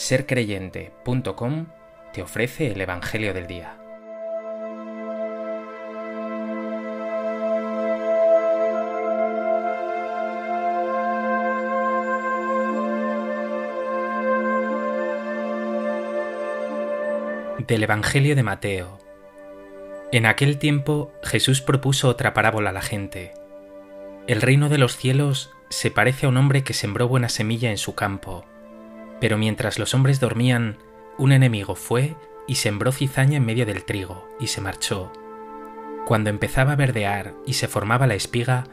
sercreyente.com te ofrece el Evangelio del Día. Del Evangelio de Mateo. En aquel tiempo Jesús propuso otra parábola a la gente. El reino de los cielos se parece a un hombre que sembró buena semilla en su campo. Pero mientras los hombres dormían, un enemigo fue y sembró cizaña en medio del trigo, y se marchó. Cuando empezaba a verdear y se formaba la espiga,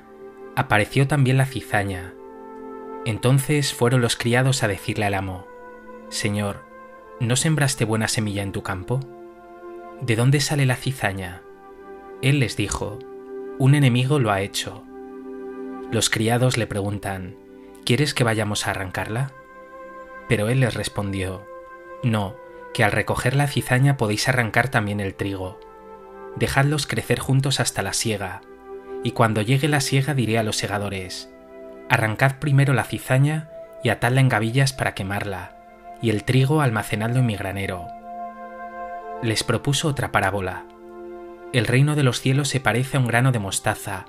apareció también la cizaña. Entonces fueron los criados a decirle al amo, Señor, ¿no sembraste buena semilla en tu campo? ¿De dónde sale la cizaña? Él les dijo, Un enemigo lo ha hecho. Los criados le preguntan, ¿Quieres que vayamos a arrancarla? Pero él les respondió, No, que al recoger la cizaña podéis arrancar también el trigo. Dejadlos crecer juntos hasta la siega, y cuando llegue la siega diré a los segadores, Arrancad primero la cizaña y atadla en gavillas para quemarla, y el trigo almacenadlo en mi granero. Les propuso otra parábola. El reino de los cielos se parece a un grano de mostaza,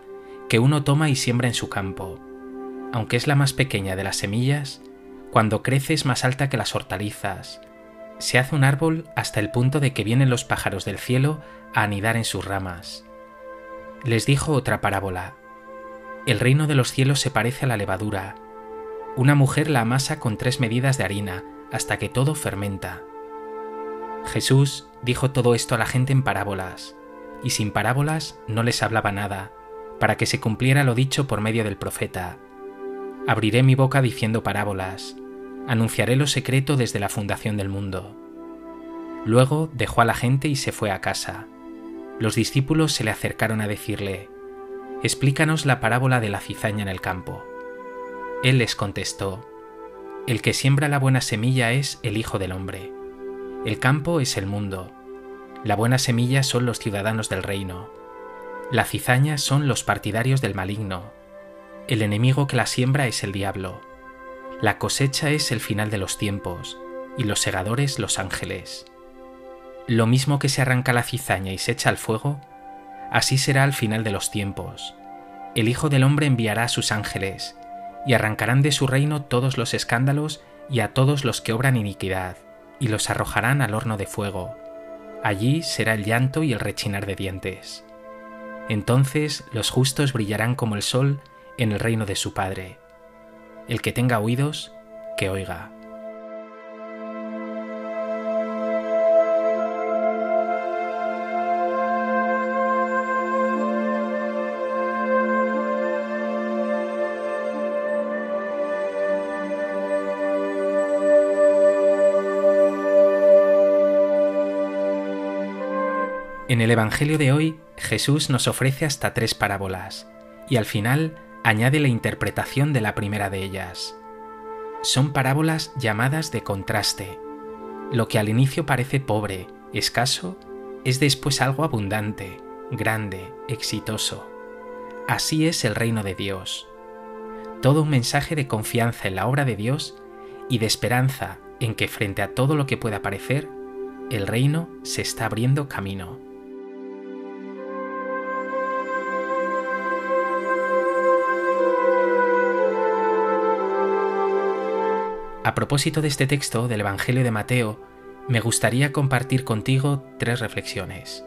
que uno toma y siembra en su campo. Aunque es la más pequeña de las semillas, cuando crece más alta que las hortalizas. Se hace un árbol hasta el punto de que vienen los pájaros del cielo a anidar en sus ramas. Les dijo otra parábola. El reino de los cielos se parece a la levadura. Una mujer la amasa con tres medidas de harina hasta que todo fermenta. Jesús dijo todo esto a la gente en parábolas, y sin parábolas no les hablaba nada, para que se cumpliera lo dicho por medio del profeta. Abriré mi boca diciendo parábolas, anunciaré lo secreto desde la fundación del mundo. Luego dejó a la gente y se fue a casa. Los discípulos se le acercaron a decirle, Explícanos la parábola de la cizaña en el campo. Él les contestó, El que siembra la buena semilla es el Hijo del Hombre. El campo es el mundo. La buena semilla son los ciudadanos del reino. La cizaña son los partidarios del maligno el enemigo que la siembra es el diablo. La cosecha es el final de los tiempos, y los segadores los ángeles. Lo mismo que se arranca la cizaña y se echa al fuego, así será al final de los tiempos. El Hijo del Hombre enviará a sus ángeles, y arrancarán de su reino todos los escándalos y a todos los que obran iniquidad, y los arrojarán al horno de fuego. Allí será el llanto y el rechinar de dientes. Entonces los justos brillarán como el sol en el reino de su Padre. El que tenga oídos, que oiga. En el Evangelio de hoy, Jesús nos ofrece hasta tres parábolas, y al final añade la interpretación de la primera de ellas. Son parábolas llamadas de contraste. Lo que al inicio parece pobre, escaso, es después algo abundante, grande, exitoso. Así es el reino de Dios. Todo un mensaje de confianza en la obra de Dios y de esperanza en que frente a todo lo que pueda parecer, el reino se está abriendo camino. A propósito de este texto del Evangelio de Mateo, me gustaría compartir contigo tres reflexiones.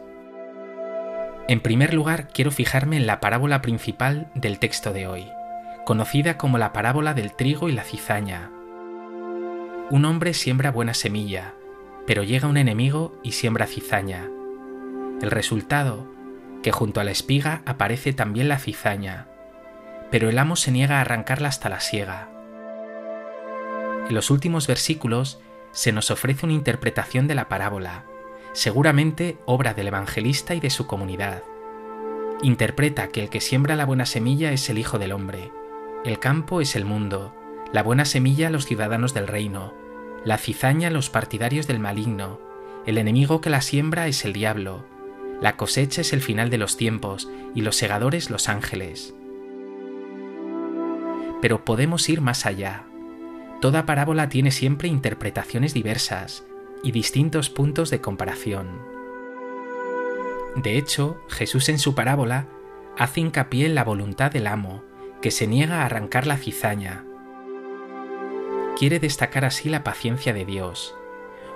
En primer lugar, quiero fijarme en la parábola principal del texto de hoy, conocida como la parábola del trigo y la cizaña. Un hombre siembra buena semilla, pero llega un enemigo y siembra cizaña. El resultado, que junto a la espiga aparece también la cizaña, pero el amo se niega a arrancarla hasta la siega. En los últimos versículos se nos ofrece una interpretación de la parábola, seguramente obra del evangelista y de su comunidad. Interpreta que el que siembra la buena semilla es el Hijo del Hombre, el campo es el mundo, la buena semilla los ciudadanos del reino, la cizaña los partidarios del maligno, el enemigo que la siembra es el diablo, la cosecha es el final de los tiempos y los segadores los ángeles. Pero podemos ir más allá Toda parábola tiene siempre interpretaciones diversas y distintos puntos de comparación. De hecho, Jesús en su parábola hace hincapié en la voluntad del amo, que se niega a arrancar la cizaña. Quiere destacar así la paciencia de Dios,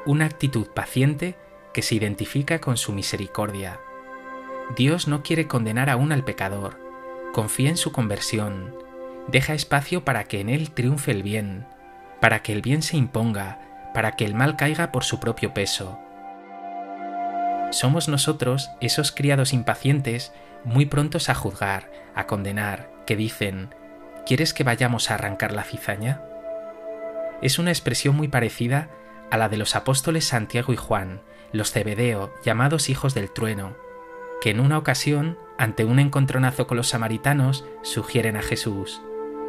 una actitud paciente que se identifica con su misericordia. Dios no quiere condenar aún al pecador, confía en su conversión, deja espacio para que en él triunfe el bien, para que el bien se imponga, para que el mal caiga por su propio peso. Somos nosotros, esos criados impacientes, muy prontos a juzgar, a condenar, que dicen, ¿quieres que vayamos a arrancar la cizaña? Es una expresión muy parecida a la de los apóstoles Santiago y Juan, los Cebedeo, llamados hijos del trueno, que en una ocasión, ante un encontronazo con los samaritanos, sugieren a Jesús,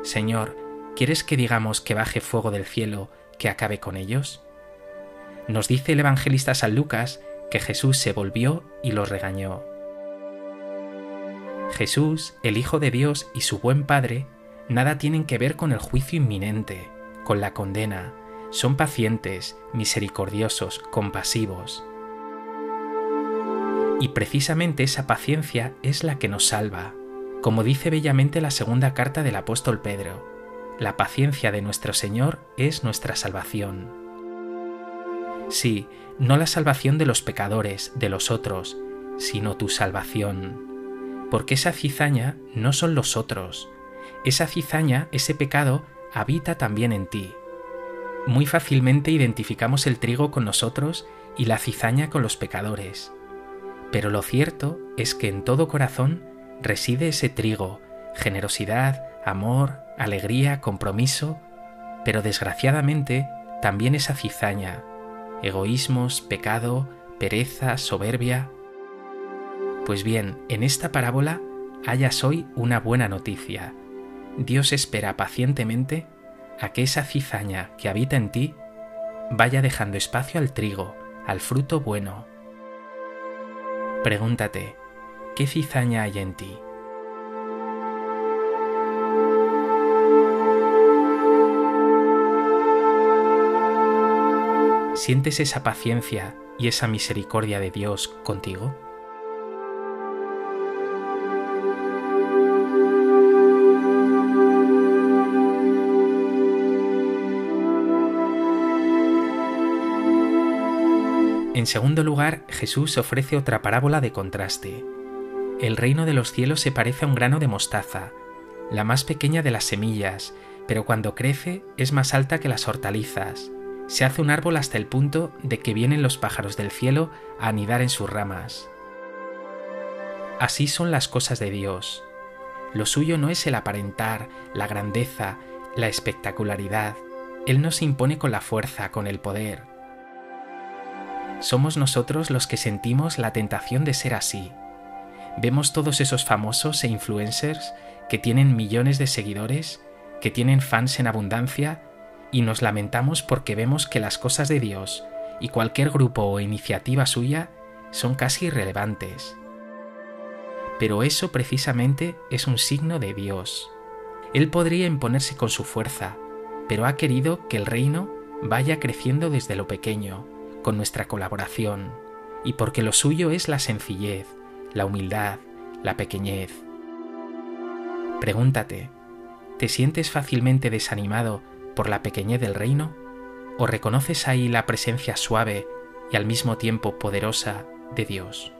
Señor, ¿quieres que digamos que baje fuego del cielo que acabe con ellos? Nos dice el evangelista San Lucas que Jesús se volvió y los regañó. Jesús, el Hijo de Dios y su buen Padre, nada tienen que ver con el juicio inminente, con la condena, son pacientes, misericordiosos, compasivos. Y precisamente esa paciencia es la que nos salva, como dice bellamente la segunda carta del apóstol Pedro. La paciencia de nuestro Señor es nuestra salvación. Sí, no la salvación de los pecadores, de los otros, sino tu salvación. Porque esa cizaña no son los otros. Esa cizaña, ese pecado, habita también en ti. Muy fácilmente identificamos el trigo con nosotros y la cizaña con los pecadores. Pero lo cierto es que en todo corazón reside ese trigo, generosidad, amor, alegría, compromiso, pero desgraciadamente también esa cizaña, egoísmos, pecado, pereza, soberbia. Pues bien, en esta parábola hayas hoy una buena noticia. Dios espera pacientemente a que esa cizaña que habita en ti vaya dejando espacio al trigo, al fruto bueno. Pregúntate, ¿qué cizaña hay en ti? ¿Sientes esa paciencia y esa misericordia de Dios contigo? En segundo lugar, Jesús ofrece otra parábola de contraste. El reino de los cielos se parece a un grano de mostaza, la más pequeña de las semillas, pero cuando crece es más alta que las hortalizas. Se hace un árbol hasta el punto de que vienen los pájaros del cielo a anidar en sus ramas. Así son las cosas de Dios. Lo suyo no es el aparentar, la grandeza, la espectacularidad. Él no se impone con la fuerza, con el poder somos nosotros los que sentimos la tentación de ser así. Vemos todos esos famosos e influencers que tienen millones de seguidores, que tienen fans en abundancia, y nos lamentamos porque vemos que las cosas de Dios y cualquier grupo o iniciativa suya son casi irrelevantes. Pero eso precisamente es un signo de Dios. Él podría imponerse con su fuerza, pero ha querido que el reino vaya creciendo desde lo pequeño, con nuestra colaboración y porque lo suyo es la sencillez, la humildad, la pequeñez. Pregúntate, ¿te sientes fácilmente desanimado por la pequeñez del reino? ¿O reconoces ahí la presencia suave y al mismo tiempo poderosa de Dios?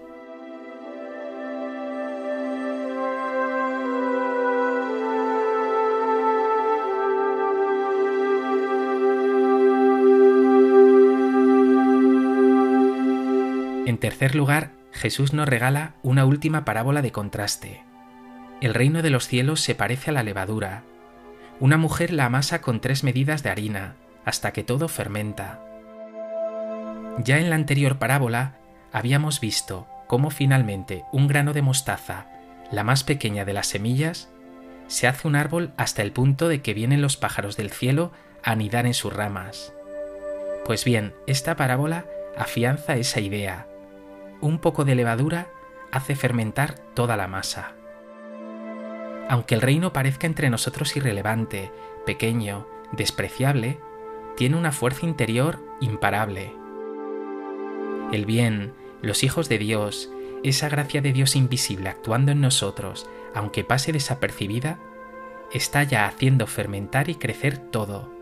En tercer lugar, Jesús nos regala una última parábola de contraste. El reino de los cielos se parece a la levadura. Una mujer la amasa con tres medidas de harina, hasta que todo fermenta. Ya en la anterior parábola habíamos visto cómo finalmente un grano de mostaza, la más pequeña de las semillas, se hace un árbol hasta el punto de que vienen los pájaros del cielo a anidar en sus ramas. Pues bien, esta parábola afianza esa idea, un poco de levadura hace fermentar toda la masa. Aunque el reino parezca entre nosotros irrelevante, pequeño, despreciable, tiene una fuerza interior imparable. El bien, los hijos de Dios, esa gracia de Dios invisible actuando en nosotros, aunque pase desapercibida, está ya haciendo fermentar y crecer todo.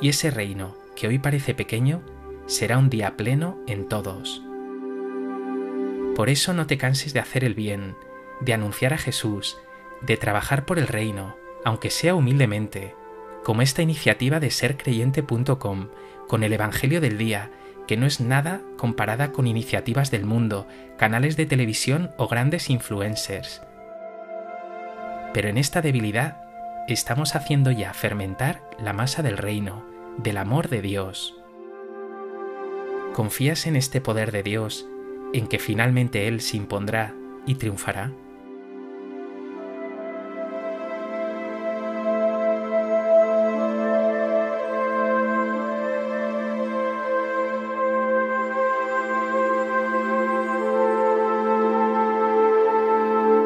Y ese reino, que hoy parece pequeño, será un día pleno en todos. Por eso no te canses de hacer el bien, de anunciar a Jesús, de trabajar por el reino, aunque sea humildemente, como esta iniciativa de sercreyente.com, con el Evangelio del Día, que no es nada comparada con iniciativas del mundo, canales de televisión o grandes influencers. Pero en esta debilidad estamos haciendo ya fermentar la masa del reino, del amor de Dios. ¿Confías en este poder de Dios, en que finalmente Él se impondrá y triunfará?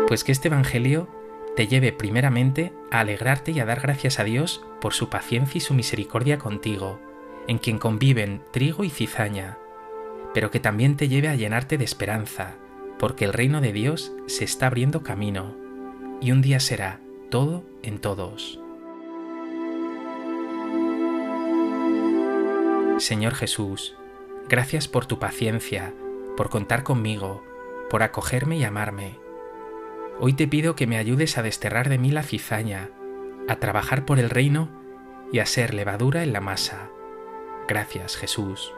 Pues que este Evangelio te lleve primeramente a alegrarte y a dar gracias a Dios por su paciencia y su misericordia contigo, en quien conviven trigo y cizaña, pero que también te lleve a llenarte de esperanza, porque el reino de Dios se está abriendo camino, y un día será todo en todos. Señor Jesús, gracias por tu paciencia, por contar conmigo, por acogerme y amarme Hoy te pido que me ayudes a desterrar de mí la cizaña, a trabajar por el reino y a ser levadura en la masa. Gracias, Jesús.